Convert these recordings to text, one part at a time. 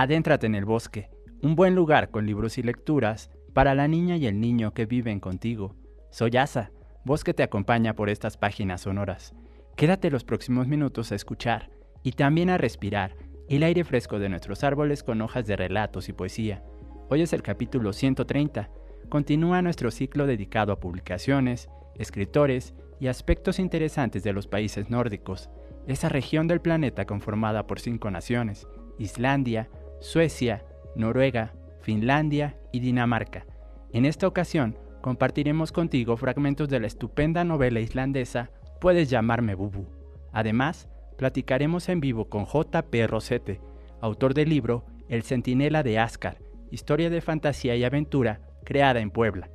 Adéntrate en el bosque, un buen lugar con libros y lecturas para la niña y el niño que viven contigo. Soy Asa, voz te acompaña por estas páginas sonoras. Quédate los próximos minutos a escuchar y también a respirar el aire fresco de nuestros árboles con hojas de relatos y poesía. Hoy es el capítulo 130. Continúa nuestro ciclo dedicado a publicaciones, escritores y aspectos interesantes de los países nórdicos, esa región del planeta conformada por cinco naciones, Islandia, Suecia, Noruega, Finlandia y Dinamarca. En esta ocasión compartiremos contigo fragmentos de la estupenda novela islandesa Puedes llamarme Bubu. Además, platicaremos en vivo con J.P. Rosete, autor del libro El Centinela de Ascar, historia de fantasía y aventura creada en Puebla.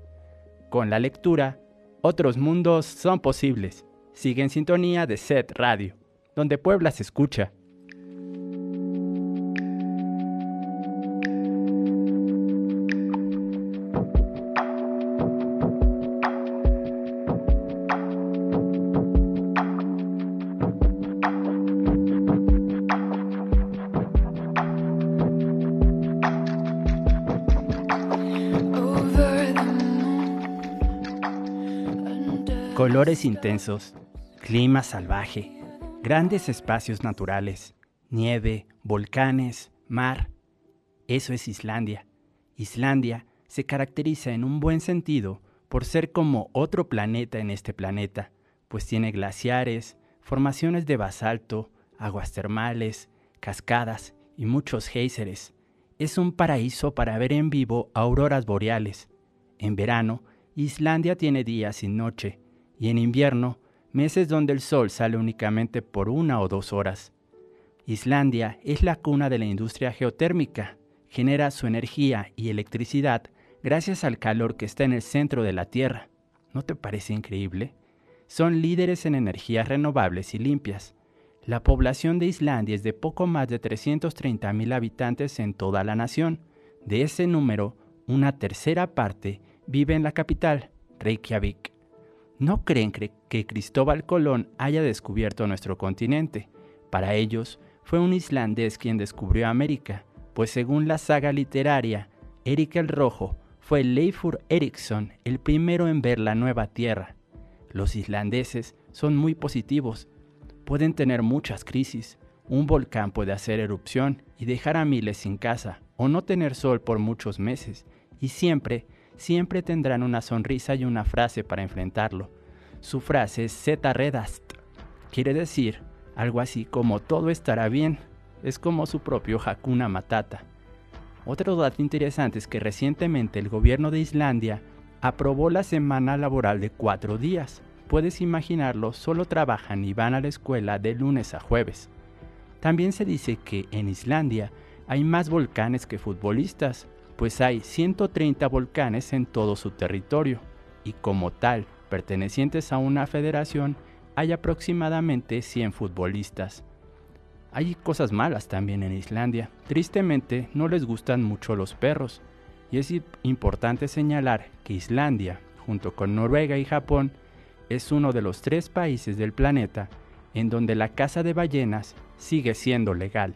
Con la lectura, otros mundos son posibles. Sigue en sintonía de Set Radio, donde Puebla se escucha. Intensos, clima salvaje, grandes espacios naturales, nieve, volcanes, mar. Eso es Islandia. Islandia se caracteriza en un buen sentido por ser como otro planeta en este planeta, pues tiene glaciares, formaciones de basalto, aguas termales, cascadas y muchos géiseres. Es un paraíso para ver en vivo auroras boreales. En verano, Islandia tiene días sin noche, y en invierno, meses donde el sol sale únicamente por una o dos horas. Islandia es la cuna de la industria geotérmica, genera su energía y electricidad gracias al calor que está en el centro de la Tierra. ¿No te parece increíble? Son líderes en energías renovables y limpias. La población de Islandia es de poco más de 330.000 habitantes en toda la nación. De ese número, una tercera parte vive en la capital, Reykjavik. No creen que Cristóbal Colón haya descubierto nuestro continente. Para ellos, fue un islandés quien descubrió América, pues según la saga literaria, Erik el Rojo fue Leifur Eriksson el primero en ver la nueva Tierra. Los islandeses son muy positivos, pueden tener muchas crisis, un volcán puede hacer erupción y dejar a miles sin casa, o no tener sol por muchos meses, y siempre siempre tendrán una sonrisa y una frase para enfrentarlo. Su frase es Zeta Redast. Quiere decir algo así como todo estará bien. Es como su propio Hakuna Matata. Otro dato interesante es que recientemente el gobierno de Islandia aprobó la semana laboral de cuatro días. Puedes imaginarlo, solo trabajan y van a la escuela de lunes a jueves. También se dice que en Islandia hay más volcanes que futbolistas, pues hay 130 volcanes en todo su territorio y como tal, pertenecientes a una federación, hay aproximadamente 100 futbolistas. Hay cosas malas también en Islandia. Tristemente no les gustan mucho los perros. Y es importante señalar que Islandia, junto con Noruega y Japón, es uno de los tres países del planeta en donde la caza de ballenas sigue siendo legal.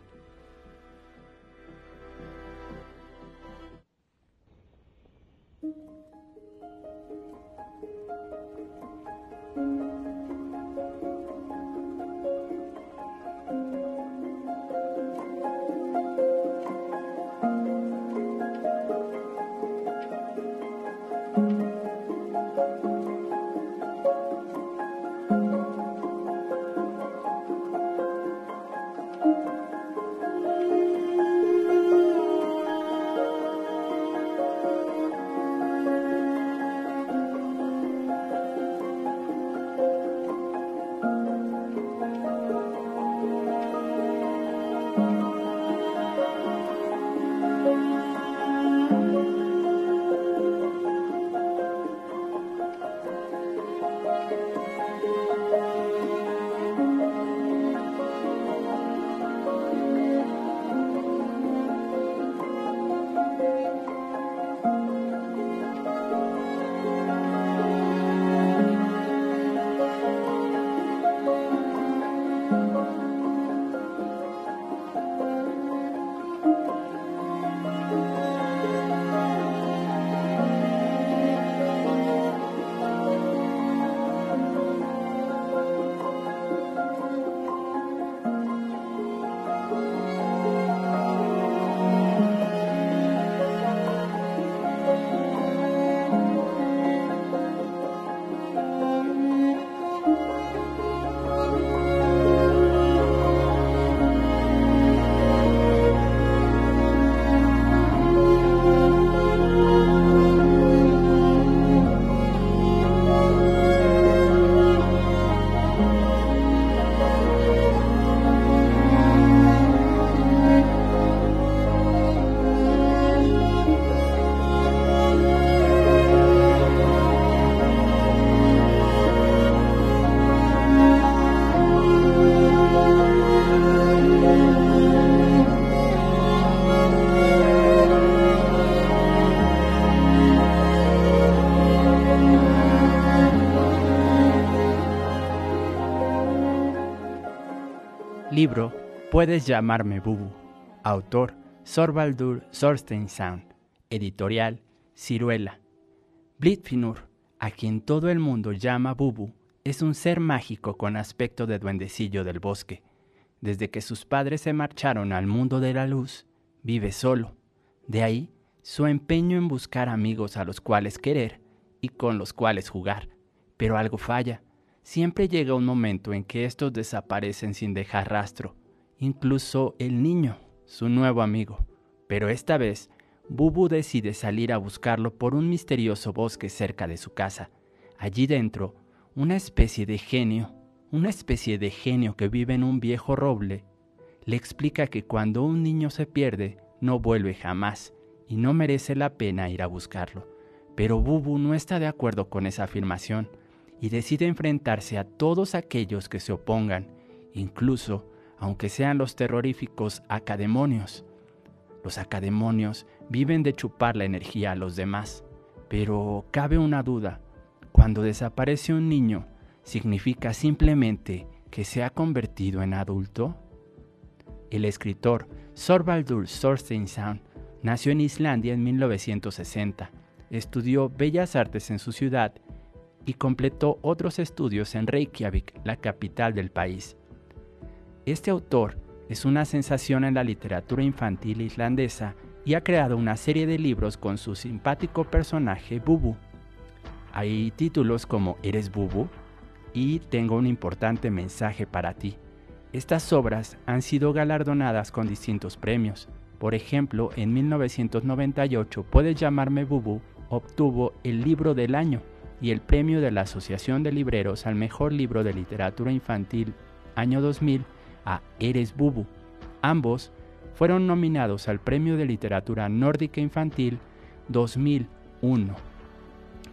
Libro Puedes llamarme Bubu. Autor Sorbaldur Sound. Editorial Ciruela. Blitfinur, a quien todo el mundo llama Bubu, es un ser mágico con aspecto de duendecillo del bosque. Desde que sus padres se marcharon al mundo de la luz, vive solo. De ahí su empeño en buscar amigos a los cuales querer y con los cuales jugar. Pero algo falla. Siempre llega un momento en que estos desaparecen sin dejar rastro, incluso el niño, su nuevo amigo. Pero esta vez, Bubu decide salir a buscarlo por un misterioso bosque cerca de su casa. Allí dentro, una especie de genio, una especie de genio que vive en un viejo roble, le explica que cuando un niño se pierde, no vuelve jamás y no merece la pena ir a buscarlo. Pero Bubu no está de acuerdo con esa afirmación y decide enfrentarse a todos aquellos que se opongan, incluso aunque sean los terroríficos academonios. Los academonios viven de chupar la energía a los demás, pero cabe una duda. Cuando desaparece un niño, ¿significa simplemente que se ha convertido en adulto? El escritor Sorvaldur Sorsteinsson nació en Islandia en 1960. Estudió Bellas Artes en su ciudad y completó otros estudios en Reykjavik, la capital del país. Este autor es una sensación en la literatura infantil islandesa y ha creado una serie de libros con su simpático personaje Bubu. Hay títulos como Eres Bubu y Tengo un importante mensaje para ti. Estas obras han sido galardonadas con distintos premios. Por ejemplo, en 1998 Puedes llamarme Bubu obtuvo el libro del año y el premio de la Asociación de Libreros al mejor libro de literatura infantil año 2000 a Eres Bubu. Ambos fueron nominados al Premio de Literatura Nórdica Infantil 2001.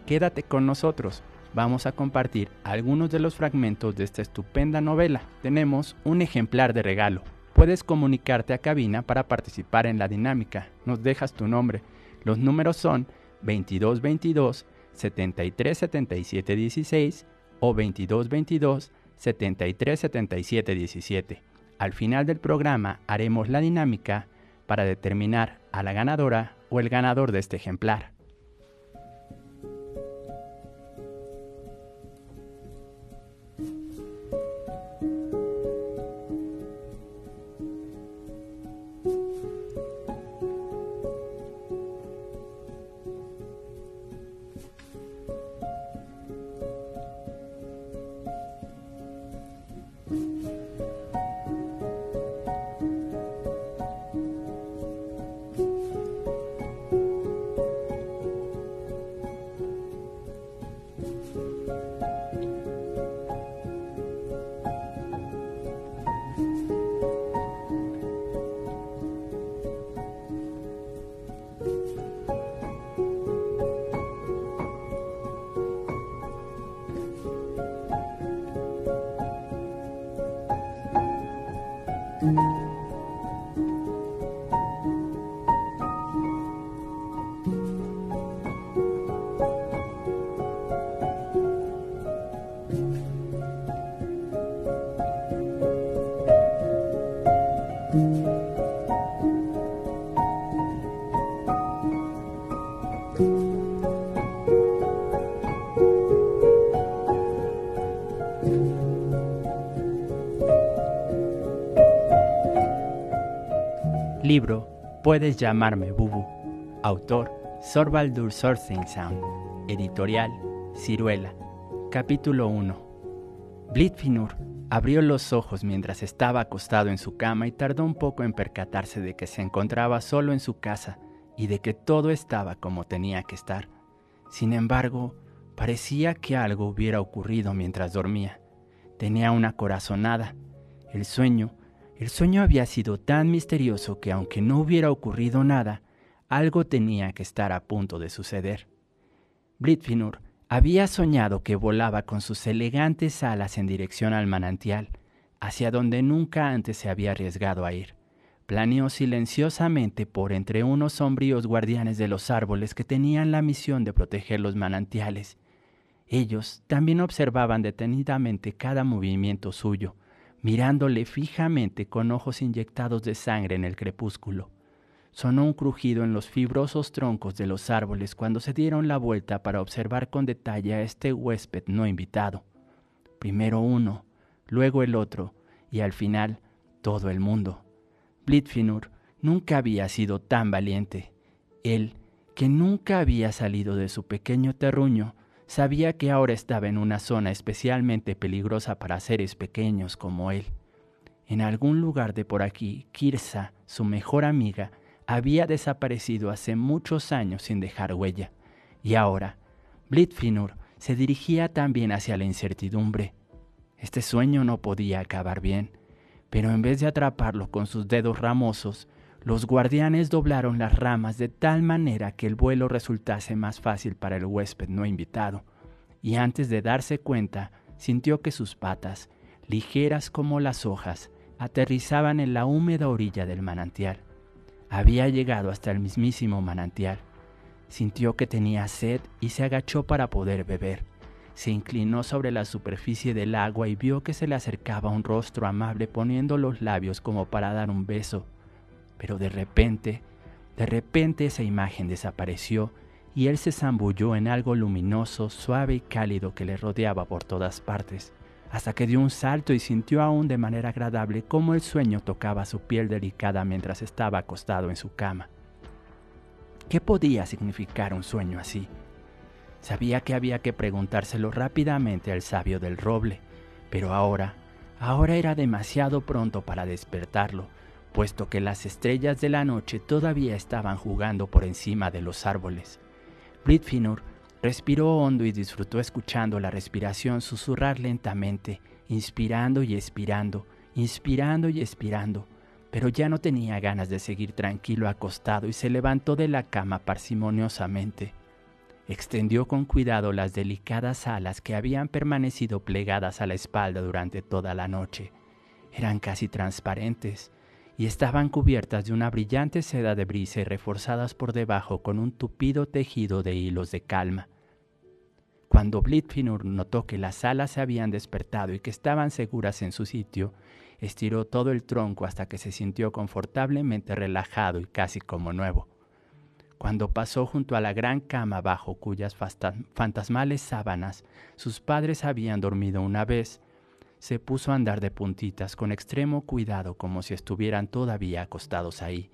Quédate con nosotros, vamos a compartir algunos de los fragmentos de esta estupenda novela. Tenemos un ejemplar de regalo. Puedes comunicarte a cabina para participar en la dinámica. Nos dejas tu nombre. Los números son 2222 7377 16 o 2222 7377 17. Al final del programa haremos la dinámica para determinar a la ganadora o el ganador de este ejemplar. Libro Puedes llamarme Bubu. Autor Sorbaldur Sound. Editorial Ciruela. Capítulo 1. Blitfinur abrió los ojos mientras estaba acostado en su cama y tardó un poco en percatarse de que se encontraba solo en su casa y de que todo estaba como tenía que estar. Sin embargo, parecía que algo hubiera ocurrido mientras dormía. Tenía una corazonada. El sueño el sueño había sido tan misterioso que aunque no hubiera ocurrido nada, algo tenía que estar a punto de suceder. Blitfinur había soñado que volaba con sus elegantes alas en dirección al manantial, hacia donde nunca antes se había arriesgado a ir. Planeó silenciosamente por entre unos sombríos guardianes de los árboles que tenían la misión de proteger los manantiales. Ellos también observaban detenidamente cada movimiento suyo, mirándole fijamente con ojos inyectados de sangre en el crepúsculo. Sonó un crujido en los fibrosos troncos de los árboles cuando se dieron la vuelta para observar con detalle a este huésped no invitado. Primero uno, luego el otro, y al final todo el mundo. Blitfinur nunca había sido tan valiente. Él, que nunca había salido de su pequeño terruño, sabía que ahora estaba en una zona especialmente peligrosa para seres pequeños como él. En algún lugar de por aquí, Kirsa, su mejor amiga, había desaparecido hace muchos años sin dejar huella, y ahora Blitfinur se dirigía también hacia la incertidumbre. Este sueño no podía acabar bien, pero en vez de atraparlo con sus dedos ramosos, los guardianes doblaron las ramas de tal manera que el vuelo resultase más fácil para el huésped no invitado, y antes de darse cuenta, sintió que sus patas, ligeras como las hojas, aterrizaban en la húmeda orilla del manantial. Había llegado hasta el mismísimo manantial. Sintió que tenía sed y se agachó para poder beber. Se inclinó sobre la superficie del agua y vio que se le acercaba un rostro amable poniendo los labios como para dar un beso. Pero de repente, de repente esa imagen desapareció y él se zambulló en algo luminoso, suave y cálido que le rodeaba por todas partes hasta que dio un salto y sintió aún de manera agradable cómo el sueño tocaba su piel delicada mientras estaba acostado en su cama. ¿Qué podía significar un sueño así? Sabía que había que preguntárselo rápidamente al sabio del roble, pero ahora, ahora era demasiado pronto para despertarlo, puesto que las estrellas de la noche todavía estaban jugando por encima de los árboles. Britfinur Respiró hondo y disfrutó escuchando la respiración susurrar lentamente, inspirando y expirando, inspirando y expirando, pero ya no tenía ganas de seguir tranquilo acostado y se levantó de la cama parsimoniosamente. Extendió con cuidado las delicadas alas que habían permanecido plegadas a la espalda durante toda la noche. Eran casi transparentes y estaban cubiertas de una brillante seda de brisa y reforzadas por debajo con un tupido tejido de hilos de calma. Cuando Blitfinur notó que las alas se habían despertado y que estaban seguras en su sitio, estiró todo el tronco hasta que se sintió confortablemente relajado y casi como nuevo. Cuando pasó junto a la gran cama bajo cuyas fantasmales sábanas sus padres habían dormido una vez, se puso a andar de puntitas con extremo cuidado como si estuvieran todavía acostados ahí.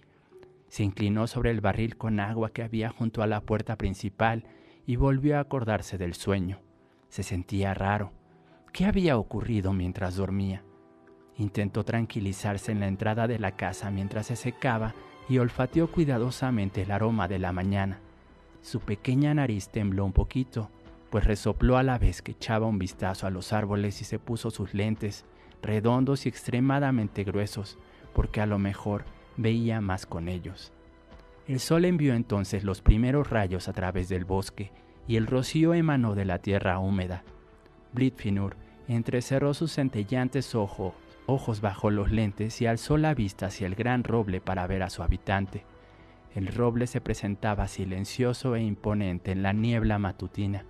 Se inclinó sobre el barril con agua que había junto a la puerta principal y volvió a acordarse del sueño. Se sentía raro. ¿Qué había ocurrido mientras dormía? Intentó tranquilizarse en la entrada de la casa mientras se secaba y olfateó cuidadosamente el aroma de la mañana. Su pequeña nariz tembló un poquito pues resopló a la vez que echaba un vistazo a los árboles y se puso sus lentes, redondos y extremadamente gruesos, porque a lo mejor veía más con ellos. El sol envió entonces los primeros rayos a través del bosque, y el rocío emanó de la tierra húmeda. Blitfinur entrecerró sus centellantes ojos, ojos bajo los lentes y alzó la vista hacia el gran roble para ver a su habitante. El roble se presentaba silencioso e imponente en la niebla matutina.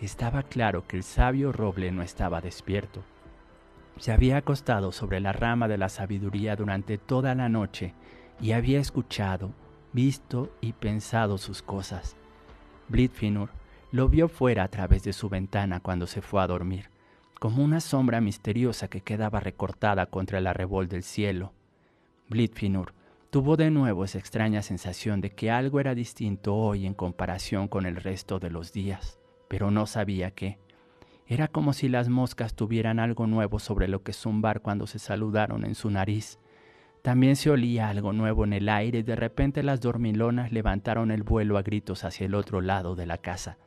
Estaba claro que el sabio roble no estaba despierto. Se había acostado sobre la rama de la sabiduría durante toda la noche y había escuchado, visto y pensado sus cosas. Blitfinur lo vio fuera a través de su ventana cuando se fue a dormir, como una sombra misteriosa que quedaba recortada contra el arrebol del cielo. Blitfinur tuvo de nuevo esa extraña sensación de que algo era distinto hoy en comparación con el resto de los días pero no sabía qué. Era como si las moscas tuvieran algo nuevo sobre lo que zumbar cuando se saludaron en su nariz. También se olía algo nuevo en el aire y de repente las dormilonas levantaron el vuelo a gritos hacia el otro lado de la casa.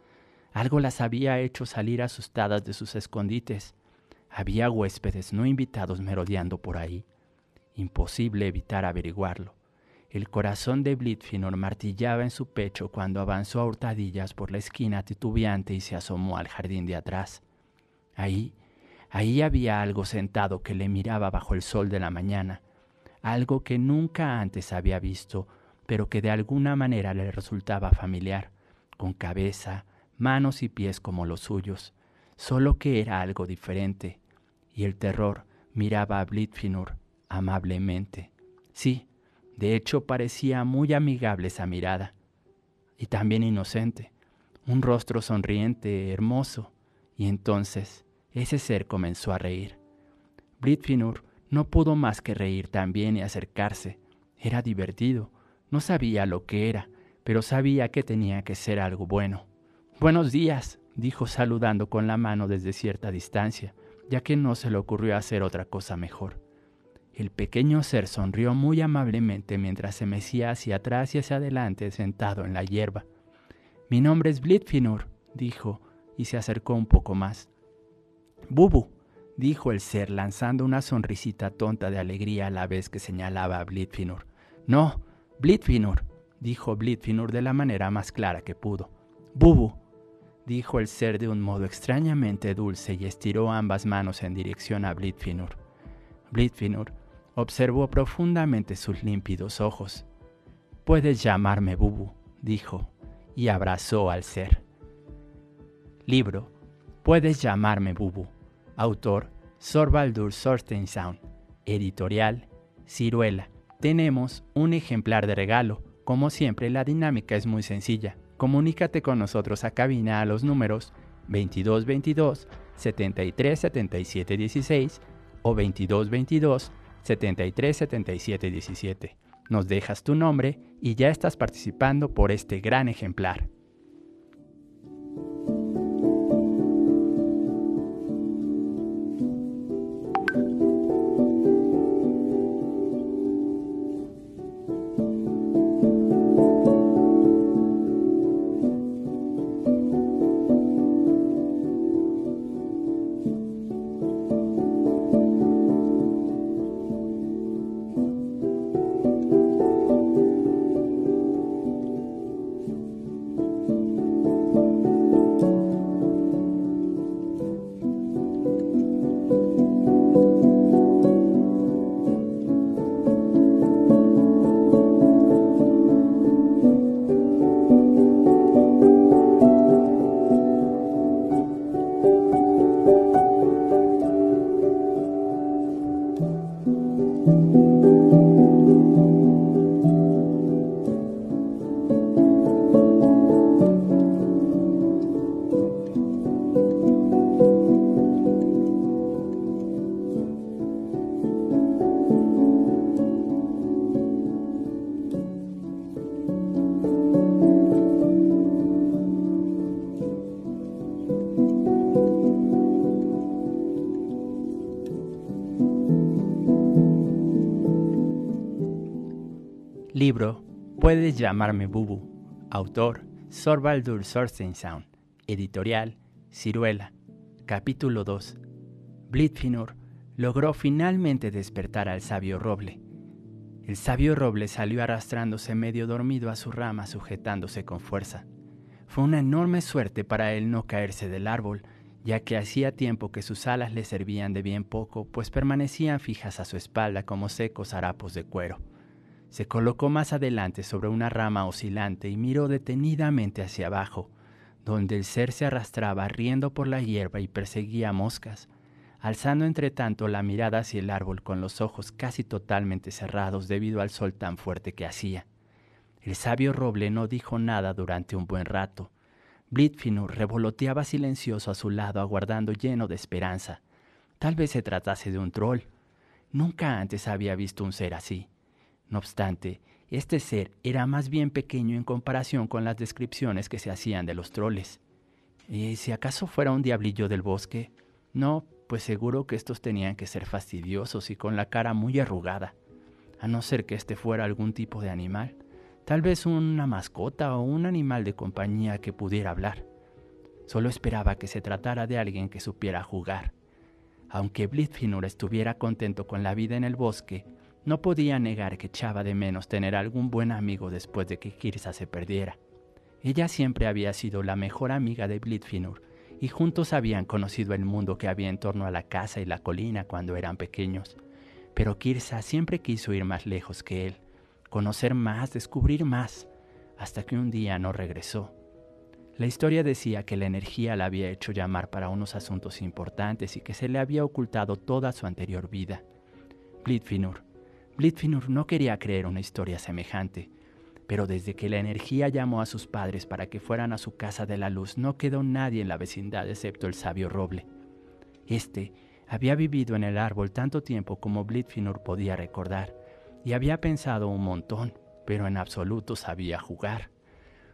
Algo las había hecho salir asustadas de sus escondites. Había huéspedes no invitados merodeando por ahí. Imposible evitar averiguarlo. El corazón de Blitfinor martillaba en su pecho cuando avanzó a hurtadillas por la esquina titubeante y se asomó al jardín de atrás. Ahí, ahí había algo sentado que le miraba bajo el sol de la mañana, algo que nunca antes había visto, pero que de alguna manera le resultaba familiar, con cabeza, manos y pies como los suyos, solo que era algo diferente, y el terror miraba a Blitfinur amablemente. Sí, De hecho, parecía muy amigable esa mirada, y también inocente, un rostro sonriente, hermoso, y entonces ese ser comenzó a reír. Blitfinur no pudo más que reír también y acercarse. Era divertido, no sabía lo que era, pero sabía que tenía que ser algo bueno. Buenos días, dijo saludando con la mano desde cierta distancia, ya que no se le ocurrió hacer otra cosa mejor. El pequeño ser sonrió muy amablemente mientras se mecía hacia atrás y hacia adelante sentado en la hierba. Mi nombre es Blitfinur, dijo, y se acercó un poco más. Bubu, dijo el ser lanzando una sonrisita tonta de alegría a la vez que señalaba a Blitfinur. No, Blitfinur, dijo Blitfinur de la manera más clara que pudo. Bubu, dijo el ser de un modo extrañamente dulce y estiró ambas manos en dirección a Blitfinur. Blitfinur observó profundamente sus límpidos ojos. Puedes llamarme Bubu, dijo, y abrazó al ser. Libro Puedes llamarme Bubu. Autor Sorbaldur Sortensound. Editorial Ciruela. Tenemos un ejemplar de regalo. Como siempre, la dinámica es muy sencilla. Comunícate con nosotros a cabina a los números 2222 73 16 o 2222 73 17. Nos dejas tu nombre y ya estás participando por este gran ejemplar. Puedes llamarme Bubu. Autor Sorbaldur Sorstensound. Editorial Ciruela. Capítulo 2. Blitfinur logró finalmente despertar al sabio roble. El sabio roble salió arrastrándose medio dormido a su rama sujetándose con fuerza. Fue una enorme suerte para él no caerse del árbol, ya que hacía tiempo que sus alas le servían de bien poco, pues permanecían fijas a su espalda como secos harapos de cuero. Se colocó más adelante sobre una rama oscilante y miró detenidamente hacia abajo, donde el ser se arrastraba riendo por la hierba y perseguía moscas, alzando entre tanto la mirada hacia el árbol con los ojos casi totalmente cerrados debido al sol tan fuerte que hacía. El sabio roble no dijo nada durante un buen rato. Blitfinur revoloteaba silencioso a su lado, aguardando lleno de esperanza. Tal vez se tratase de un troll. Nunca antes había visto un ser así. No obstante, este ser era más bien pequeño en comparación con las descripciones que se hacían de los troles. ¿Y si acaso fuera un diablillo del bosque? No, pues seguro que estos tenían que ser fastidiosos y con la cara muy arrugada, a no ser que este fuera algún tipo de animal, tal vez una mascota o un animal de compañía que pudiera hablar. Solo esperaba que se tratara de alguien que supiera jugar. Aunque Blitfinur estuviera contento con la vida en el bosque, no podía negar que echaba de menos tener algún buen amigo después de que Kirsa se perdiera. Ella siempre había sido la mejor amiga de Blitfinur y juntos habían conocido el mundo que había en torno a la casa y la colina cuando eran pequeños. Pero Kirsa siempre quiso ir más lejos que él, conocer más, descubrir más, hasta que un día no regresó. La historia decía que la energía la había hecho llamar para unos asuntos importantes y que se le había ocultado toda su anterior vida. Blitfinur Blitfinur no quería creer una historia semejante, pero desde que la energía llamó a sus padres para que fueran a su casa de la luz, no quedó nadie en la vecindad excepto el sabio roble. Este había vivido en el árbol tanto tiempo como Blitfinur podía recordar, y había pensado un montón, pero en absoluto sabía jugar.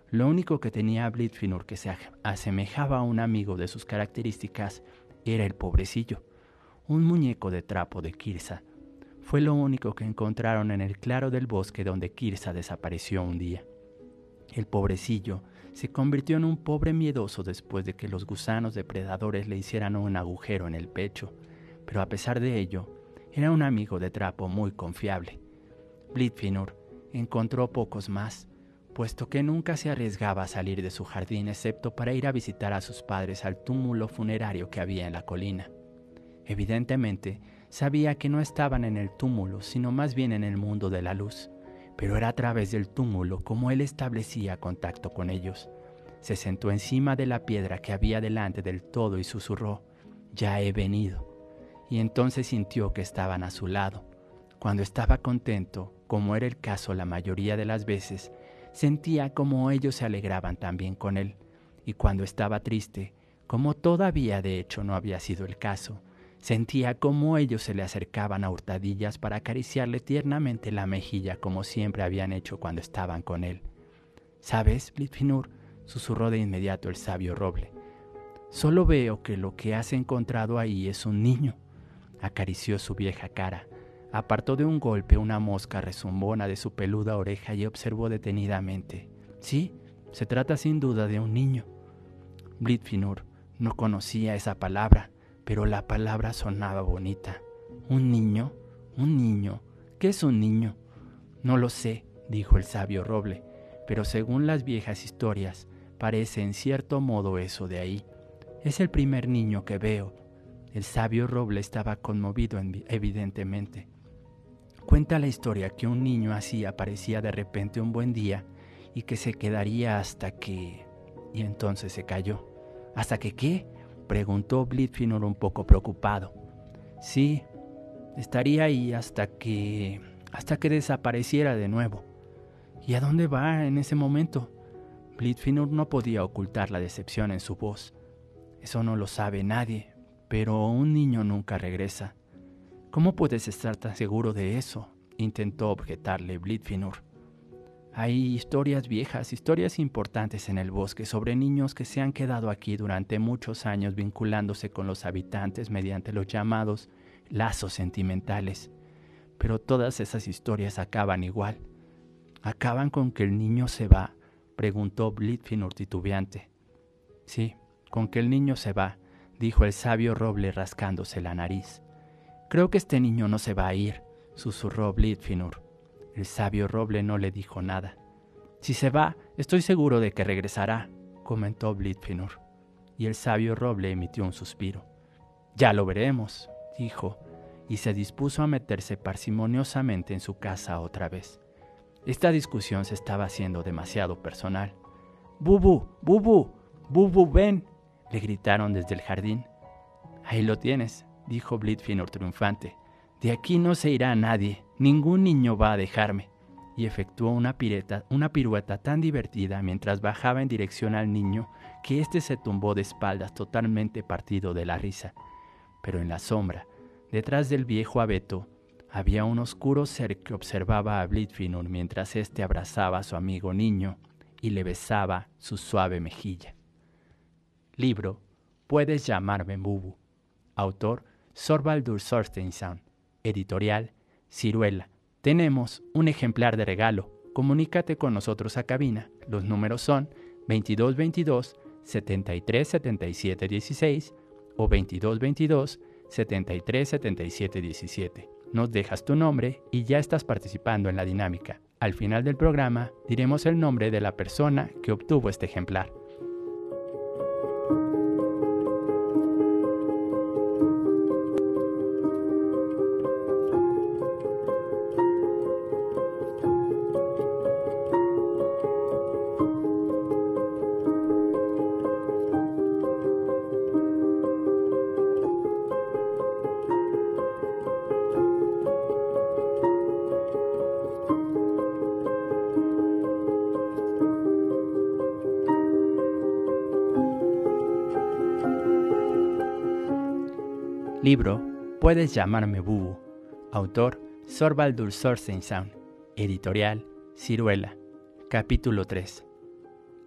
Lo único que tenía Blitfinur que se asemejaba a un amigo de sus características era el pobrecillo, un muñeco de trapo de Kirsa. Fue lo único que encontraron en el claro del bosque donde Kirsa desapareció un día. El pobrecillo se convirtió en un pobre miedoso después de que los gusanos depredadores le hicieran un agujero en el pecho, pero a pesar de ello, era un amigo de trapo muy confiable. Blitfinur encontró pocos más, puesto que nunca se arriesgaba a salir de su jardín excepto para ir a visitar a sus padres al túmulo funerario que había en la colina. Evidentemente, sabía que no estaban en el túmulo, sino más bien en el mundo de la luz, pero era a través del túmulo como él establecía contacto con ellos. Se sentó encima de la piedra que había delante del todo y susurró, Ya he venido. Y entonces sintió que estaban a su lado. Cuando estaba contento, como era el caso la mayoría de las veces, sentía como ellos se alegraban también con él, y cuando estaba triste, como todavía de hecho no había sido el caso, sentía como ellos se le acercaban a hurtadillas para acariciarle tiernamente la mejilla como siempre habían hecho cuando estaban con él. ¿Sabes, Blitfinur? susurró de inmediato el sabio roble. Solo veo que lo que has encontrado ahí es un niño. Acarició su vieja cara Apartó de un golpe una mosca rezumbona de su peluda oreja y observó detenidamente. Sí, se trata sin duda de un niño. Blitfinur no conocía esa palabra, pero la palabra sonaba bonita. ¿Un niño? ¿Un niño? ¿Qué es un niño? No lo sé, dijo el sabio roble, pero según las viejas historias, parece en cierto modo eso de ahí. Es el primer niño que veo. El sabio roble estaba conmovido evidentemente. Cuenta la historia que un niño así aparecía de repente un buen día y que se quedaría hasta que... Y entonces se cayó. ¿Hasta que qué? Preguntó Blitfinur un poco preocupado. Sí, estaría ahí hasta que... hasta que desapareciera de nuevo. ¿Y a dónde va en ese momento? Blitfinur no podía ocultar la decepción en su voz. Eso no lo sabe nadie, pero un niño nunca regresa. ¿Cómo puedes estar tan seguro de eso? intentó objetarle Blitfinur. Hay historias viejas, historias importantes en el bosque sobre niños que se han quedado aquí durante muchos años vinculándose con los habitantes mediante los llamados lazos sentimentales. Pero todas esas historias acaban igual. ¿Acaban con que el niño se va? preguntó Blitfinur titubeante. Sí, con que el niño se va, dijo el sabio roble rascándose la nariz. Creo que este niño no se va a ir, susurró Blitfinur. El sabio roble no le dijo nada. Si se va, estoy seguro de que regresará, comentó Blitfinur. Y el sabio roble emitió un suspiro. Ya lo veremos, dijo, y se dispuso a meterse parsimoniosamente en su casa otra vez. Esta discusión se estaba haciendo demasiado personal. Bubu, Bubu, Bubu, ven, le gritaron desde el jardín. Ahí lo tienes, dijo Blitfinur triunfante. De aquí no se irá nadie, ningún niño va a dejarme. Y efectuó una, pirueta tan divertida mientras bajaba en dirección al niño que éste se tumbó de espaldas totalmente partido de la risa. Pero en la sombra, detrás del viejo abeto, había un oscuro ser que observaba a Blitfinur mientras éste abrazaba a su amigo niño y le besaba su suave mejilla. Libro Puedes llamarme Bubu. Autor Sorbaldur Sorsteinsson. Editorial Ciruela. Tenemos un ejemplar de regalo. Comunícate con nosotros a cabina. Los números son 2222 7377 16 o 2222 7377 17. Nos dejas tu nombre y ya estás participando en la dinámica. Al final del programa diremos el nombre de la persona que obtuvo este ejemplar. Puedes llamarme Bubu. Autor Sorbaldur. Editorial Ciruela. Capítulo 3.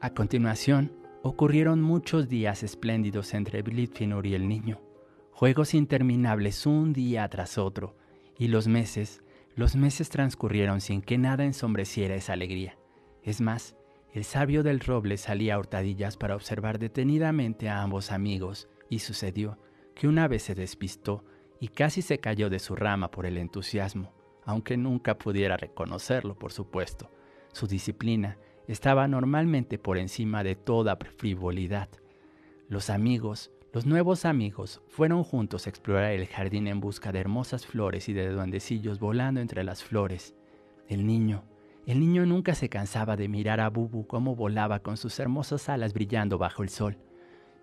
A continuación, ocurrieron muchos días espléndidos entre Blitfinur y el niño. Juegos interminables un día tras otro. Y los meses, los meses transcurrieron sin que nada ensombreciera esa alegría. Es más, el sabio del roble salía a hurtadillas para observar detenidamente a ambos amigos, y sucedió que una vez se despistó y casi se cayó de su rama por el entusiasmo, aunque nunca pudiera reconocerlo, por supuesto. Su disciplina estaba normalmente por encima de toda frivolidad. Los amigos, los nuevos amigos, fueron juntos a explorar el jardín en busca de hermosas flores y de duendecillos volando entre las flores. El niño, el niño nunca se cansaba de mirar a Bubu cómo volaba con sus hermosas alas brillando bajo el sol.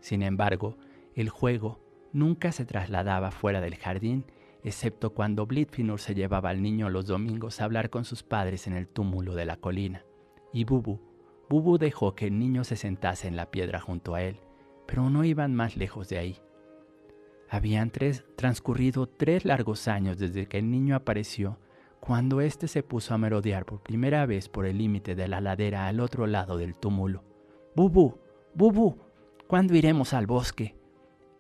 Sin embargo, el juego, nunca se trasladaba fuera del jardín, excepto cuando Blitfinur se llevaba al niño los domingos a hablar con sus padres en el túmulo de la colina. Y Bubu, Bubu dejó que el niño se sentase en la piedra junto a él, pero no iban más lejos de ahí. Habían tres, transcurrido tres largos años desde que el niño apareció, cuando éste se puso a merodear por primera vez por el límite de la ladera al otro lado del túmulo. Bubu, Bubu, ¿cuándo iremos al bosque?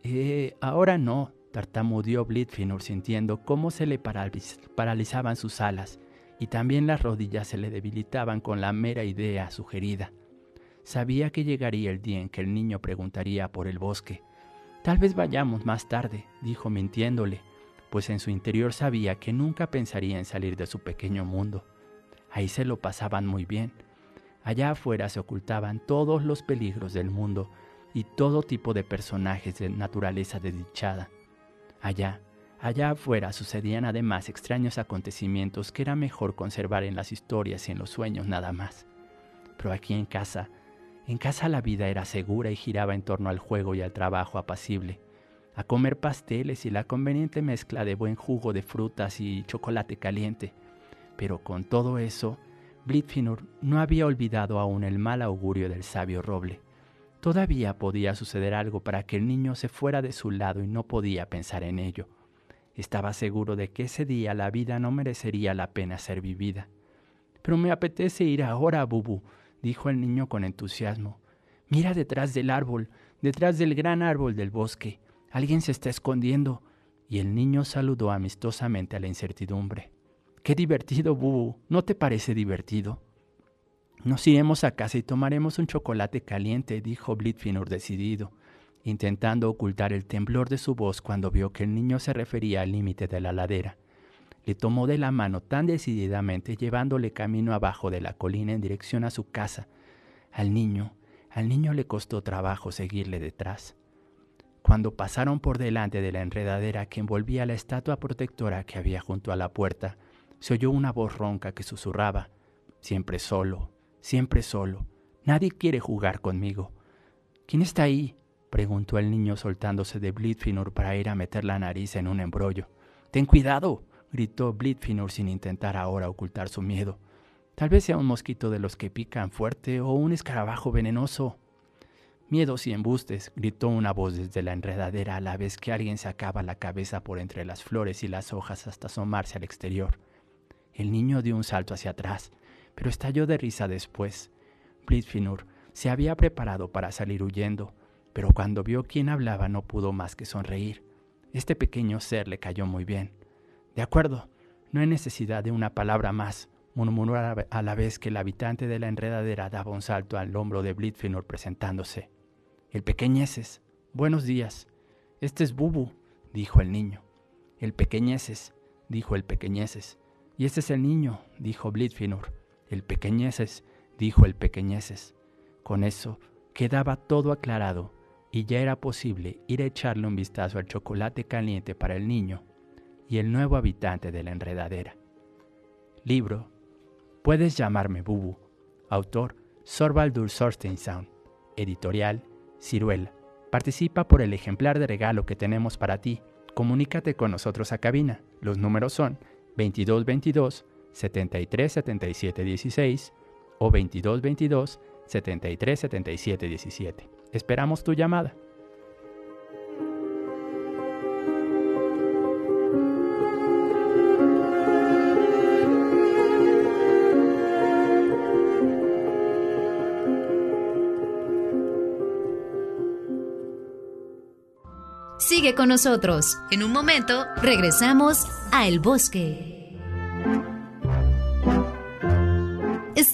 Eh, ahora no, tartamudeó Blitfinur sintiendo cómo se le paralizaban sus alas y también las rodillas se le debilitaban con la mera idea sugerida. Sabía que llegaría el día en que el niño preguntaría por el bosque. Tal vez vayamos más tarde, dijo mintiéndole, pues en su interior sabía que nunca pensaría en salir de su pequeño mundo. Ahí se lo pasaban muy bien. Allá afuera se ocultaban todos los peligros del mundo y todo tipo de personajes de naturaleza desdichada. Allá, allá afuera sucedían además extraños acontecimientos que era mejor conservar en las historias y en los sueños nada más. Pero aquí en casa, en casa la vida era segura y giraba en torno al juego y al trabajo apacible, a comer pasteles y la conveniente mezcla de buen jugo de frutas y chocolate caliente. Pero con todo eso, Blitfinur no había olvidado aún el mal augurio del sabio roble. Todavía podía suceder algo para que el niño se fuera de su lado y no podía pensar en ello. Estaba seguro de que ese día la vida no merecería la pena ser vivida. Pero me apetece ir ahora, Bubu, dijo el niño con entusiasmo. Mira detrás del árbol, detrás del gran árbol del bosque. Alguien se está escondiendo. Y el niño saludó amistosamente a la incertidumbre. Qué divertido, Bubu. ¿No te parece divertido? Nos iremos a casa y tomaremos un chocolate caliente, dijo Blitfinur decidido, intentando ocultar el temblor de su voz cuando vio que el niño se refería al límite de la ladera. Le tomó de la mano tan decididamente, llevándole camino abajo de la colina en dirección a su casa. Al niño, al niño le costó trabajo seguirle detrás. Cuando pasaron por delante de la enredadera que envolvía la estatua protectora que había junto a la puerta, se oyó una voz ronca que susurraba, siempre solo, siempre solo. Nadie quiere jugar conmigo. ¿Quién está ahí? preguntó el niño soltándose de Blitfinur para ir a meter la nariz en un embrollo. Ten cuidado, gritó Blitfinur sin intentar ahora ocultar su miedo. Tal vez sea un mosquito de los que pican fuerte o un escarabajo venenoso. Miedos y embustes, gritó una voz desde la enredadera a la vez que alguien sacaba la cabeza por entre las flores y las hojas hasta asomarse al exterior. El niño dio un salto hacia atrás pero estalló de risa después. Blitfinur se había preparado para salir huyendo, pero cuando vio quién hablaba no pudo más que sonreír. Este pequeño ser le cayó muy bien. De acuerdo, no hay necesidad de una palabra más, murmuró a la vez que el habitante de la enredadera daba un salto al hombro de Blitfinur presentándose. El pequeñeces, buenos días. Este es Bubu, dijo el niño. El pequeñeces, dijo el pequeñeces. Y este es el niño, dijo Blitfinur. El pequeñeces, dijo el pequeñeces. Con eso quedaba todo aclarado y ya era posible ir a echarle un vistazo al chocolate caliente para el niño y el nuevo habitante de la enredadera. Libro Puedes llamarme Bubu. Autor Sorbaldur Sound. Editorial Ciruela. Participa por el ejemplar de regalo que tenemos para ti. Comunícate con nosotros a cabina. Los números son 2222 setenta y tres setenta y siete dieciséis o veintidós veintidós setenta y tres setenta y siete diecisiete. Esperamos tu llamada. Sigue con nosotros. En un momento regresamos al bosque.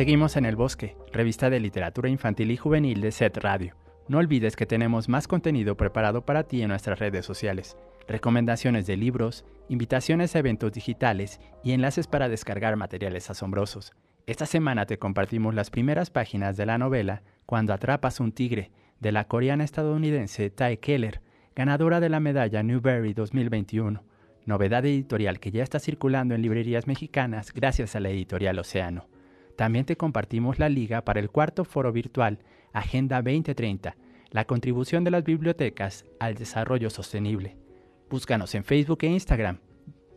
Seguimos en El Bosque, revista de literatura infantil y juvenil de SET Radio. No olvides que tenemos más contenido preparado para ti en nuestras redes sociales, recomendaciones de libros, invitaciones a eventos digitales y enlaces para descargar materiales asombrosos. Esta semana te compartimos las primeras páginas de la novela Cuando atrapas un tigre, de la coreana estadounidense Tae Keller, ganadora de la medalla Newbery 2021, novedad editorial que ya está circulando en librerías mexicanas gracias a la editorial Océano. También te compartimos la liga para el cuarto foro virtual Agenda 2030, la contribución de las bibliotecas al desarrollo sostenible. Búscanos en Facebook e Instagram.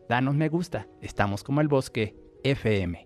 Danos me gusta. Estamos como el bosque FM.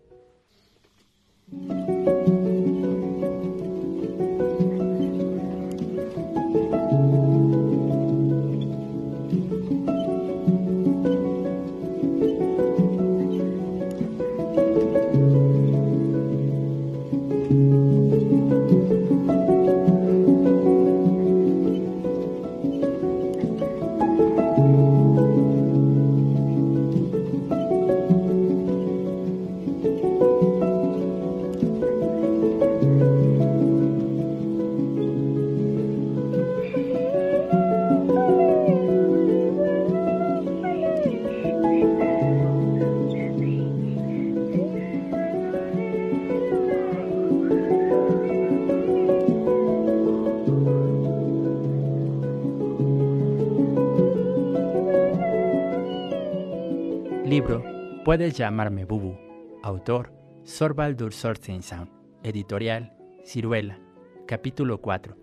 Puedes llamarme Bubu. Autor, Sorbaldur Sound. Editorial, Ciruela. Capítulo 4.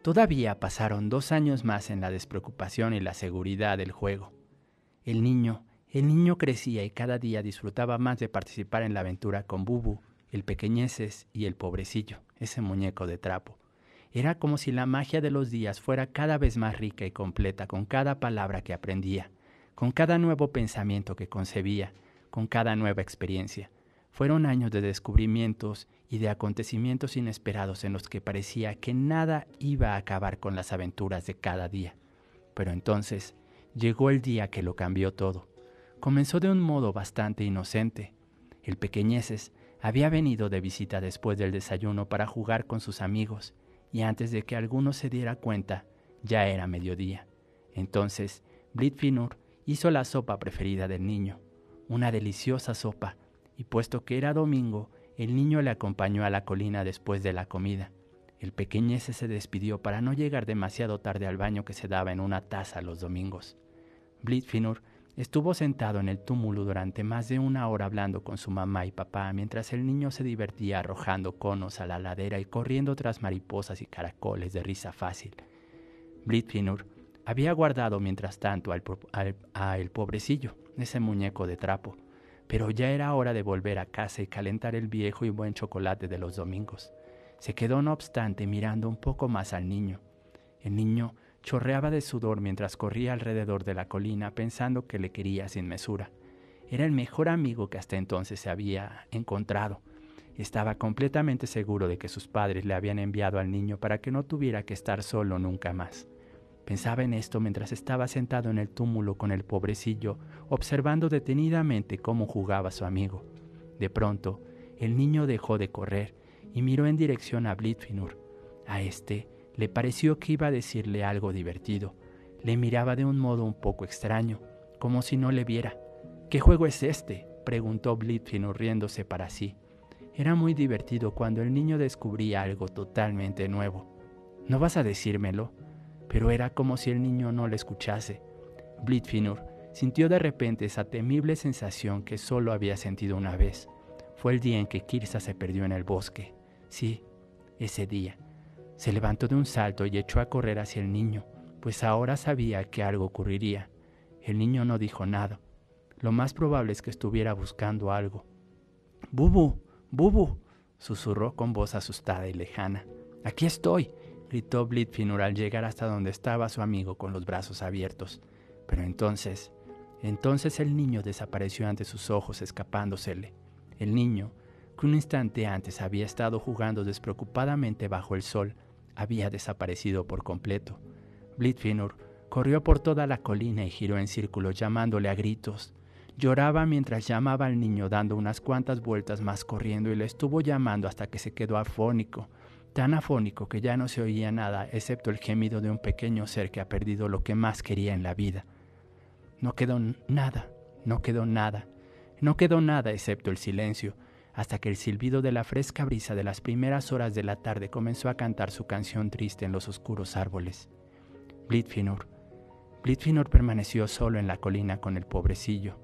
Todavía pasaron dos años más en la despreocupación y la seguridad del juego. El niño, el niño crecía y cada día disfrutaba más de participar en la aventura con Bubu, el pequeñeces y el pobrecillo, ese muñeco de trapo. Era como si la magia de los días fuera cada vez más rica y completa con cada palabra que aprendía, con cada nuevo pensamiento que concebía, con cada nueva experiencia. Fueron años de descubrimientos y de acontecimientos inesperados en los que parecía que nada iba a acabar con las aventuras de cada día. Pero entonces llegó el día que lo cambió todo. Comenzó de un modo bastante inocente. El pequeñeces había venido de visita después del desayuno para jugar con sus amigos, y antes de que alguno se diera cuenta, ya era mediodía. Entonces, Blitfinur hizo la sopa preferida del niño, una deliciosa sopa, y puesto que era domingo, el niño le acompañó a la colina después de la comida. El pequeñece se despidió para no llegar demasiado tarde al baño que se daba en una taza los domingos. Blitfinur estuvo sentado en el túmulo durante más de una hora hablando con su mamá y papá mientras el niño se divertía arrojando conos a la ladera y corriendo tras mariposas y caracoles de risa fácil. Blitfinur había guardado mientras tanto al, el pobrecillo, ese muñeco de trapo, pero ya era hora de volver a casa y calentar el viejo y buen chocolate de los domingos. Se quedó no obstante mirando un poco más al niño. El niño chorreaba de sudor mientras corría alrededor de la colina pensando que le quería sin mesura. Era el mejor amigo que hasta entonces se había encontrado. Estaba completamente seguro de que sus padres le habían enviado al niño para que no tuviera que estar solo nunca más. Pensaba en esto mientras estaba sentado en el túmulo con el pobrecillo, observando detenidamente cómo jugaba su amigo. De pronto, el niño dejó de correr y miró en dirección a Blitfinur. A este le pareció que iba a decirle algo divertido. Le miraba de un modo un poco extraño, como si no le viera. ¿Qué juego es este? preguntó Blitfinur riéndose para sí. Era muy divertido cuando el niño descubría algo totalmente nuevo. ¿No vas a decírmelo? Pero era como si el niño no le escuchase. Blitfinur sintió de repente esa temible sensación que solo había sentido una vez. Fue el día en que Kirsa se perdió en el bosque. Sí, ese día. Se levantó de un salto y echó a correr hacia el niño, pues ahora sabía que algo ocurriría. El niño no dijo nada. Lo más probable es que estuviera buscando algo. Bubu, Bubu, susurró con voz asustada y lejana. Aquí estoy, gritó Blitfinur al llegar hasta donde estaba su amigo con los brazos abiertos. Pero entonces, entonces el niño desapareció ante sus ojos escapándosele. El niño, que un instante antes había estado jugando despreocupadamente bajo el sol, había desaparecido por completo. Blitfinur corrió por toda la colina y giró en círculo llamándole a gritos. Lloraba mientras llamaba al niño dando unas cuantas vueltas más corriendo y le estuvo llamando hasta que se quedó afónico, tan afónico que ya no se oía nada excepto el gemido de un pequeño ser que ha perdido lo que más quería en la vida. No quedó nada, no quedó nada, no quedó nada excepto el silencio, hasta que el silbido de la fresca brisa de las primeras horas de la tarde comenzó a cantar su canción triste en los oscuros árboles. Blitfinur. Blitfinur permaneció solo en la colina con el pobrecillo,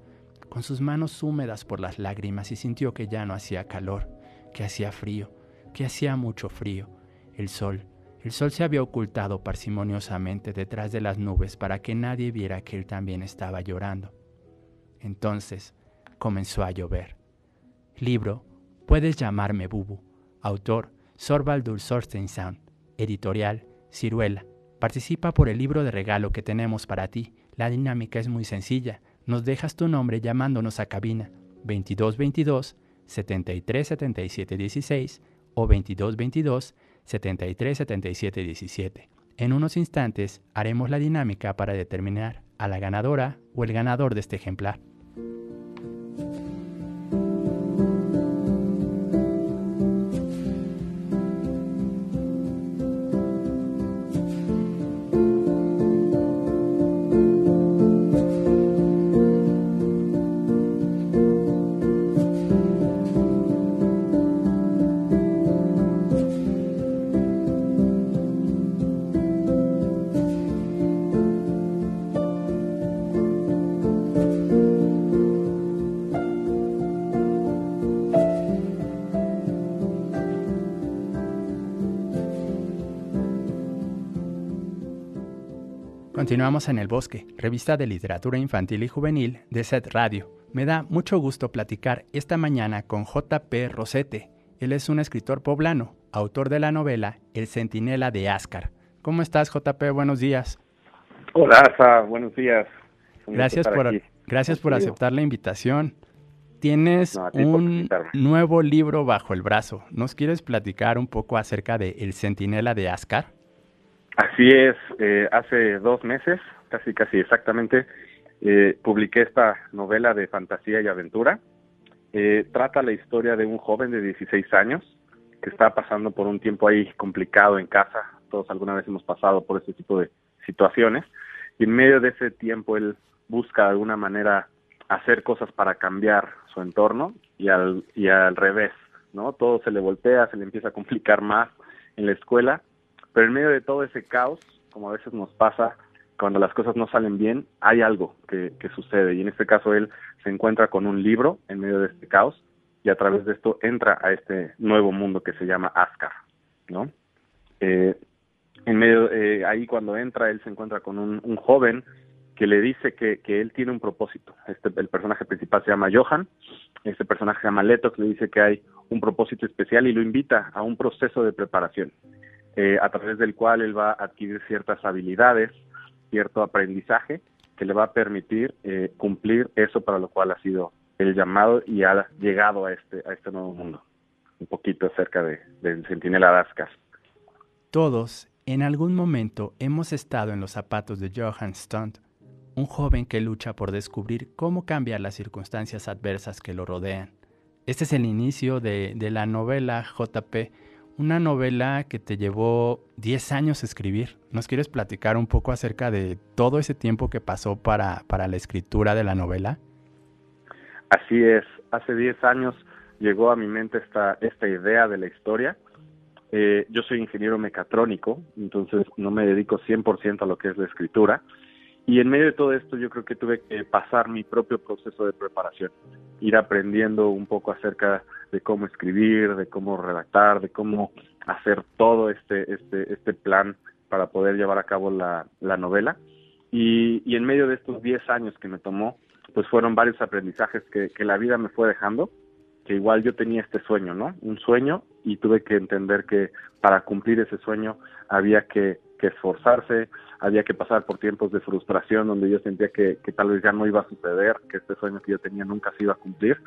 con sus manos húmedas por las lágrimas y sintió que ya no hacía calor, que hacía frío, que hacía mucho frío. El sol, el sol se había ocultado parsimoniosamente detrás de las nubes para que nadie viera que él también estaba llorando. Entonces comenzó a llover. Libro Puedes llamarme Bubu. Autor Sorvaldur Sorsteinsound. Editorial Ciruela. Participa por el libro de regalo que tenemos para ti. La dinámica es muy sencilla. Nos dejas tu nombre llamándonos a cabina 2222 737716 o 2222 737717. En unos instantes haremos la dinámica para determinar a la ganadora o el ganador de este ejemplar. Continuamos en El Bosque, revista de literatura infantil y juvenil de SET Radio. Me da mucho gusto platicar esta mañana con J.P. Rosete. Él es un escritor poblano, autor de la novela El Centinela de Áscar. ¿Cómo estás, J.P.? Buenos días. Hola, Asa. Buenos días. gracias por, gracias por aceptar la invitación. Tienes un nuevo libro bajo el brazo. ¿Nos quieres platicar un poco acerca de El Centinela de Áscar? Así es, eh, hace dos meses, casi casi exactamente, eh, publiqué esta novela de fantasía y aventura. Eh, trata la historia de un joven de 16 años que está pasando por un tiempo ahí complicado en casa. Todos alguna vez hemos pasado por este tipo de situaciones. Y en medio de ese tiempo él busca de alguna manera hacer cosas para cambiar su entorno y al, y al revés, ¿no? Todo se le voltea, se le empieza a complicar más en la escuela pero en medio de todo ese caos, como a veces nos pasa cuando las cosas no salen bien, hay algo que, sucede. Y en este caso él se encuentra con un libro en medio de este caos y a través de esto entra a este nuevo mundo que se llama Ascar, ¿no? Eh, en medio, eh, ahí cuando entra él se encuentra con un, joven que le dice que, que, él tiene un propósito. Este, el personaje principal se llama Johan, este personaje se llama Letox, le dice que hay un propósito especial y lo invita a un proceso de preparación. Eh, a través del cual él va a adquirir ciertas habilidades, cierto aprendizaje que le va a permitir eh, cumplir eso para lo cual ha sido el llamado y ha llegado a este, a este nuevo mundo. Un poquito acerca de, del Centinela Dascas. Todos En algún momento hemos estado en los zapatos de Johann Stunt, un joven que lucha por descubrir cómo cambiar las circunstancias adversas que lo rodean. Este es el inicio de, la novela JP, una novela que te llevó 10 años escribir. ¿Nos quieres platicar un poco acerca de todo ese tiempo que pasó para, para la escritura de la novela? Así es, hace 10 años llegó a mi mente esta, esta idea de la historia. Eh, yo soy ingeniero mecatrónico, entonces no me dedico 100% a lo que es la escritura. Y en medio de todo esto yo creo que tuve que pasar mi propio proceso de preparación, ir aprendiendo un poco acerca de cómo escribir, de cómo redactar, de cómo hacer todo este, este, este plan para poder llevar a cabo la, la novela. Y, y en medio de estos 10 años que me tomó, pues fueron varios aprendizajes que, que la vida me fue dejando que igual yo tenía este sueño, ¿no? Un sueño y tuve que entender que para cumplir ese sueño había que, esforzarse, había que pasar por tiempos de frustración donde yo sentía que, tal vez ya no iba a suceder, que este sueño que yo tenía nunca se iba a cumplir,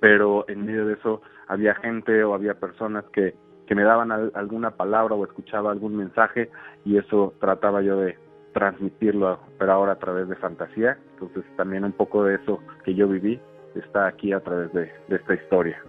pero en medio de eso había gente o había personas que, que me daban alguna palabra o escuchaba algún mensaje y eso trataba yo de transmitirlo, pero ahora a través de fantasía, entonces también un poco de eso que yo viví está aquí a través de, esta historia.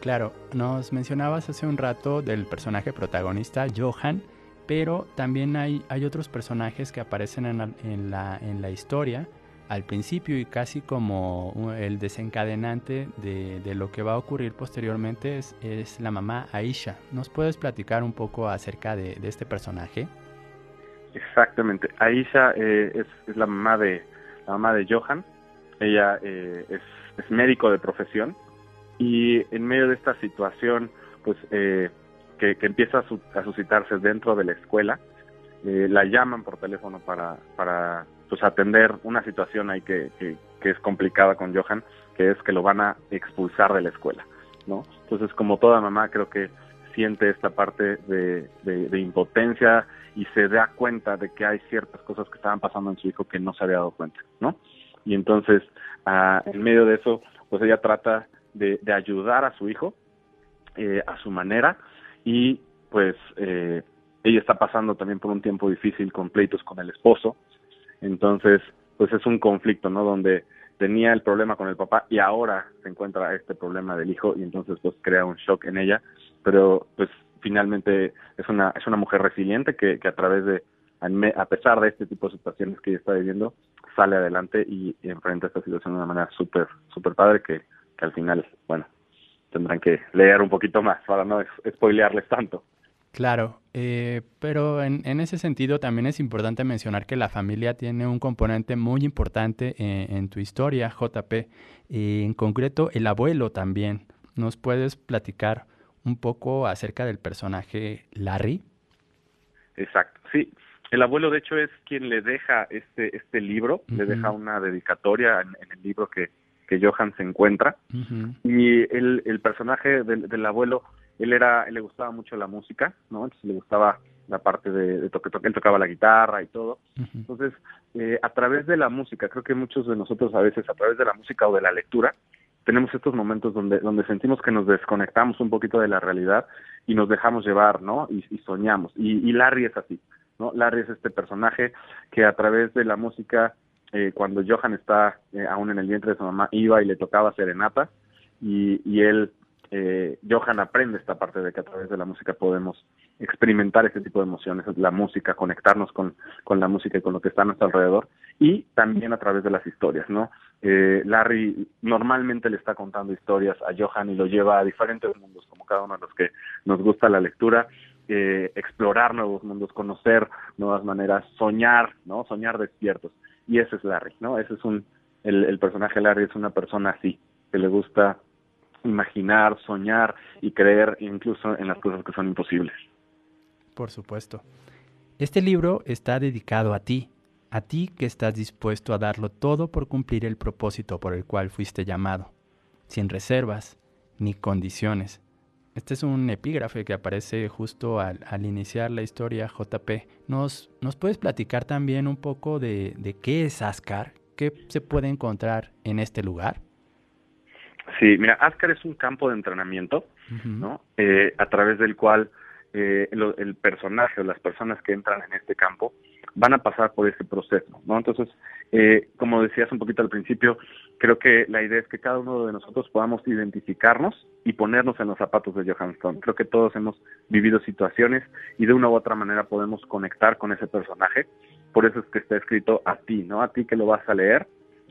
Claro, nos mencionabas hace un rato del personaje protagonista, Johan, pero también hay, hay otros personajes que aparecen en la, en, la, en la historia al principio y casi como el desencadenante de, de, lo que va a ocurrir posteriormente es, es, la mamá Aisha. ¿Nos puedes platicar un poco acerca de, de este personaje? Exactamente. Aisha eh, es, es, la mamá de la mamá de Johan. Ella eh, es es médico de profesión y en medio de esta situación pues eh, que, empieza a, suscitarse dentro de la escuela eh, la llaman por teléfono para para pues atender una situación ahí que, que, es complicada con Johan que es que lo van a expulsar de la escuela no entonces como toda mamá creo que siente esta parte de, de, impotencia y se da cuenta de que hay ciertas cosas que estaban pasando en su hijo que no se había dado cuenta no y entonces en medio de eso, pues ella trata de, ayudar a su hijo eh, a su manera y pues eh, ella está pasando también por un tiempo difícil con pleitos con el esposo, entonces pues es un conflicto, ¿no? Donde tenía el problema con el papá y ahora se encuentra este problema del hijo y entonces pues crea un shock en ella, pero pues finalmente es una es una mujer resiliente que, que a través de a pesar de este tipo de situaciones que ella está viviendo, sale adelante y, enfrenta esta situación de una manera súper, súper padre que, al final, bueno, tendrán que leer un poquito más para no spoilearles tanto. Claro, eh, pero en, en, ese sentido también es importante mencionar que la familia tiene un componente muy importante en, tu historia, JP, y en concreto el abuelo también. ¿Nos puedes platicar un poco acerca del personaje Larry? Exacto, sí. El abuelo, de hecho, es quien le deja este, este libro, le deja una dedicatoria en, el libro que, que Johan se encuentra. Y el, el personaje del, del, abuelo, él era, él le gustaba mucho la música, ¿no? Entonces le gustaba la parte de, de toque, toque, él tocaba la guitarra y todo. Entonces, eh, a través de la música, creo que muchos de nosotros a veces, a través de la música o de la lectura, tenemos estos momentos donde, donde sentimos que nos desconectamos un poquito de la realidad y nos dejamos llevar, ¿no? Y, y soñamos. Y, y Larry es así. ¿no? Larry es este personaje que a través de la música, eh, cuando Johan está eh, aún en el vientre de su mamá, iba y le tocaba serenata y, y él, eh, Johan aprende esta parte de que a través de la música podemos experimentar este tipo de emociones, la música, conectarnos con, con la música y con lo que está a nuestro alrededor y también a través de las historias, ¿no? Eh, Larry normalmente le está contando historias a Johan y lo lleva a diferentes mundos, como cada uno de los que nos gusta la lectura, eh, explorar nuevos mundos, conocer nuevas maneras, soñar, ¿no? Soñar despiertos. Y ese es Larry, ¿no? Ese es un, el, el personaje Larry es una persona así, que le gusta imaginar, soñar y creer incluso en las cosas que son imposibles. Por supuesto. Este libro está dedicado a ti, a ti que estás dispuesto a darlo todo por cumplir el propósito por el cual fuiste llamado, sin reservas ni condiciones, este es un epígrafe que aparece justo al, iniciar la historia JP. ¿Nos, ¿Nos puedes platicar también un poco de, qué es Ascar? ¿Qué se puede encontrar en este lugar? Sí, mira, Ascar es un campo de entrenamiento, ¿no? Eh, a través del cual eh, el personaje o las personas que entran en este campo van a pasar por ese proceso, ¿no? Entonces, eh, como decías un poquito al principio, creo que la idea es que cada uno de nosotros podamos identificarnos y ponernos en los zapatos de Johan Stone. Creo que todos hemos vivido situaciones y de una u otra manera podemos conectar con ese personaje. Por eso es que está escrito a ti, ¿no? A ti que lo vas a leer,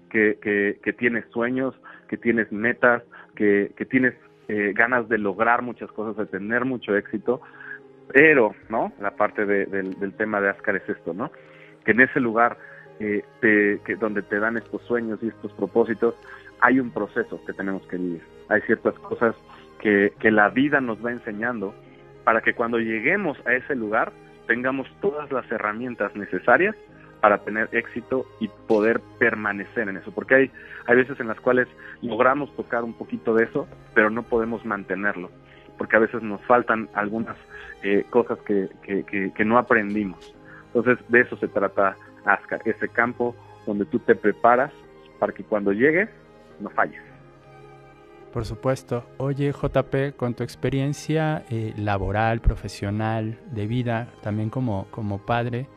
que, que, tienes sueños, que tienes metas, que, que tienes eh, ganas de lograr muchas cosas, de tener mucho éxito, pero, ¿no? La parte del, tema de Ascar es esto, ¿no? Que en ese lugar eh, donde te dan estos sueños y estos propósitos, hay un proceso que tenemos que vivir. Hay ciertas cosas que, que la vida nos va enseñando para que cuando lleguemos a ese lugar tengamos todas las herramientas necesarias para tener éxito y poder permanecer en eso, porque hay, hay veces en las cuales logramos tocar un poquito de eso, pero no podemos mantenerlo, porque a veces nos faltan algunas eh, cosas que, que, no aprendimos. Entonces, de eso se trata Ascar, ese campo donde tú te preparas para que cuando llegues no falles. Por supuesto. Oye, JP, con tu experiencia eh, laboral, profesional, de vida, también como, como padre,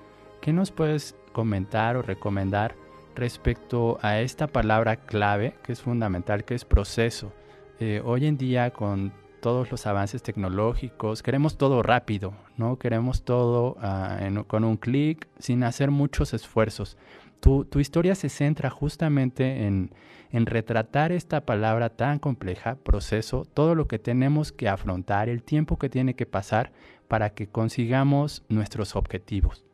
¿qué nos puedes comentar o recomendar respecto a esta palabra clave que es fundamental, que es proceso? Eh, hoy en día, con todos los avances tecnológicos, queremos todo rápido, ¿no? Queremos todo ah, con un clic, sin hacer muchos esfuerzos. Tu, tu historia se centra justamente en, en, retratar esta palabra tan compleja, proceso, todo lo que tenemos que afrontar, el tiempo que tiene que pasar para que consigamos nuestros objetivos.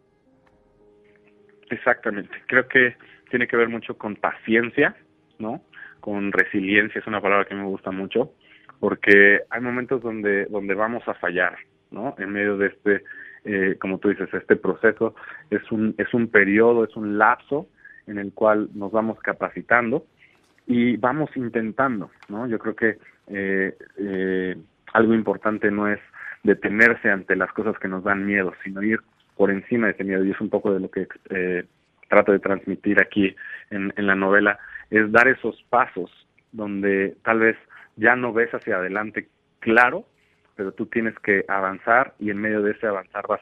Exactamente, creo que tiene que ver mucho con paciencia, ¿no? Con resiliencia, es una palabra que me gusta mucho porque hay momentos donde, donde vamos a fallar, ¿no? En medio de este, eh, como tú dices, este proceso es un, es un periodo, es un lapso en el cual nos vamos capacitando y vamos intentando, ¿no? Yo creo que eh, eh, algo importante no es detenerse ante las cosas que nos dan miedo, sino ir por encima de ese miedo y es un poco de lo que eh, trato de transmitir aquí en, en la novela, es dar esos pasos donde tal vez ya no ves hacia adelante claro, pero tú tienes que avanzar y en medio de ese avanzar vas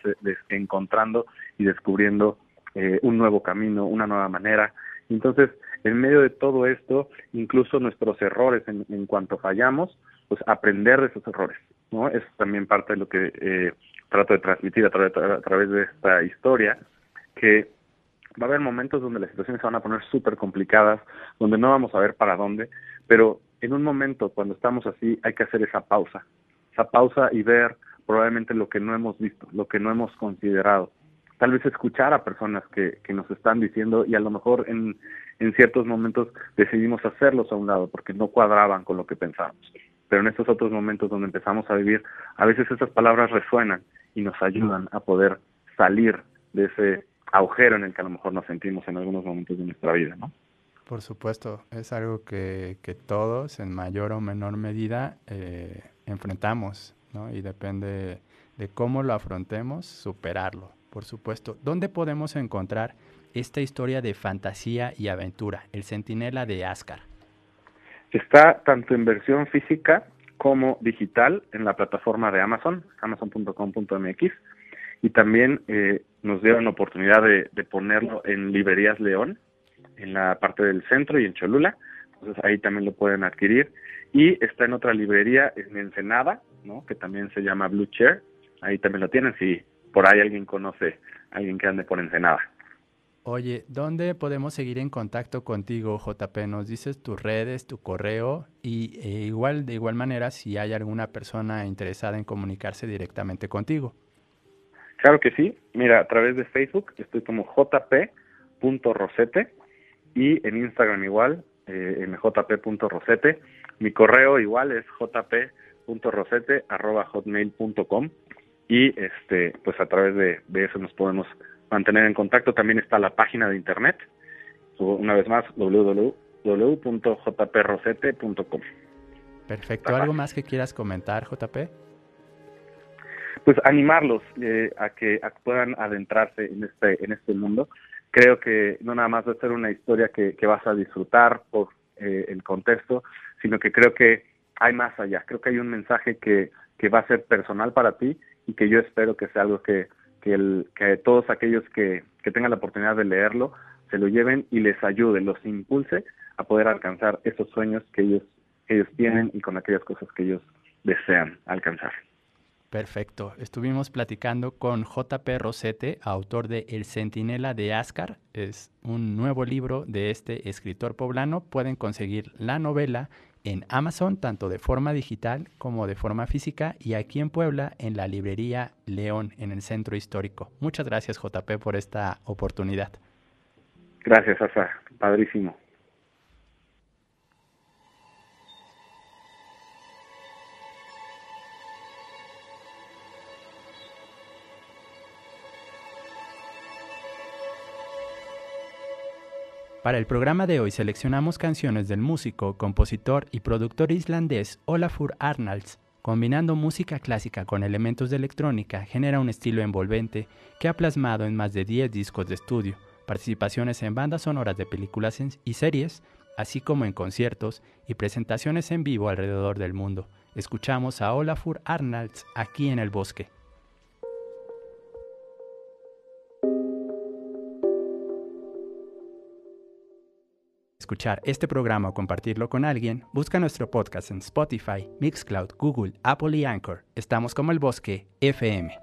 encontrando y descubriendo eh, un nuevo camino, una nueva manera. Entonces, en medio de todo esto, incluso nuestros errores en, en cuanto fallamos, pues aprender de esos errores, ¿no? Es también parte de lo que eh, trato de transmitir a, a través de esta historia, que va a haber momentos donde las situaciones se van a poner súper complicadas, donde no vamos a ver para dónde, pero en un momento cuando estamos así hay que hacer esa pausa, esa pausa y ver probablemente lo que no hemos visto, lo que no hemos considerado. Tal vez escuchar a personas que, nos están diciendo y a lo mejor en, en ciertos momentos decidimos hacerlos a un lado porque no cuadraban con lo que pensábamos. Pero en estos otros momentos donde empezamos a vivir, a veces esas palabras resuenan y nos ayudan a poder salir de ese agujero en el que a lo mejor nos sentimos en algunos momentos de nuestra vida, ¿no? Por supuesto, es algo que, que todos en mayor o menor medida eh, enfrentamos, ¿no? Y depende de cómo lo afrontemos, superarlo, por supuesto. ¿Dónde podemos encontrar esta historia de fantasía y aventura, El Centinela de Ascar? Está tanto en versión física como digital en la plataforma de Amazon, amazon.com.mx, y también eh, nos dieron la oportunidad de, de ponerlo en Librerías León, en la parte del centro y en Cholula, entonces ahí también lo pueden adquirir. Y está en otra librería en Ensenada, ¿no? que también se llama Blue Chair, ahí también lo tienen si por ahí alguien conoce alguien que ande por Ensenada. Oye, ¿dónde podemos seguir en contacto contigo, JP? Nos dices tus redes, tu correo y e igual de igual manera si hay alguna persona interesada en comunicarse directamente contigo. Claro que sí. Mira, a través de Facebook estoy como jp.rosete y en Instagram igual, eh, mjp.rosete. Mi correo igual es jp.rosete.hotmail.com y este pues a través de, eso nos podemos mantener en contacto. También está la página de internet, una vez más, www.jprosete.com. Perfecto. ¿Algo más que quieras comentar, JP? Pues animarlos eh, a que puedan adentrarse en este en este mundo creo que no nada más va a ser una historia que, que vas a disfrutar por eh, el contexto, sino que creo que hay más allá. Creo que hay un mensaje que, que va a ser personal para ti y que yo espero que sea algo que, que, el, que todos aquellos que, que tengan la oportunidad de leerlo se lo lleven y les ayude, los impulse a poder alcanzar esos sueños que ellos, que ellos tienen y con aquellas cosas que ellos desean alcanzar. Perfecto. Estuvimos platicando con JP Rosete, autor de El Centinela de Ascar. Es un nuevo libro de este escritor poblano. Pueden conseguir la novela en Amazon, tanto de forma digital como de forma física, y aquí en Puebla, en la librería León, en el centro histórico. Muchas gracias, JP, por esta oportunidad. Gracias, Asa. Padrísimo. Para el programa de hoy seleccionamos canciones del músico, compositor y productor islandés Olafur Arnalds. Combinando música clásica con elementos de electrónica, genera un estilo envolvente que ha plasmado en más de 10 discos de estudio, participaciones en bandas sonoras de películas y series, así como en conciertos y presentaciones en vivo alrededor del mundo. Escuchamos a Olafur Arnalds aquí en el bosque. Escuchar este programa o compartirlo con alguien, busca nuestro podcast en Spotify, Mixcloud, Google, Apple y Anchor. Estamos como el bosque FM.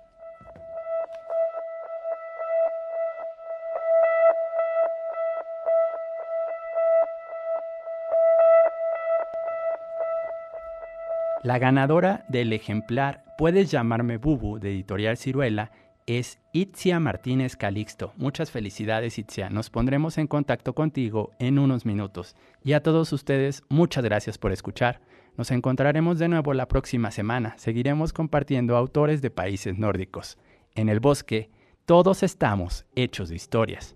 La ganadora del ejemplar Puedes llamarme Bubu de Editorial Ciruela es Itzia Martínez Calixto. Muchas felicidades Itzia. Nos pondremos en contacto contigo en unos minutos. Y a todos ustedes, muchas gracias por escuchar. Nos encontraremos de nuevo la próxima semana. Seguiremos compartiendo autores de países nórdicos. En el bosque, todos estamos hechos de historias.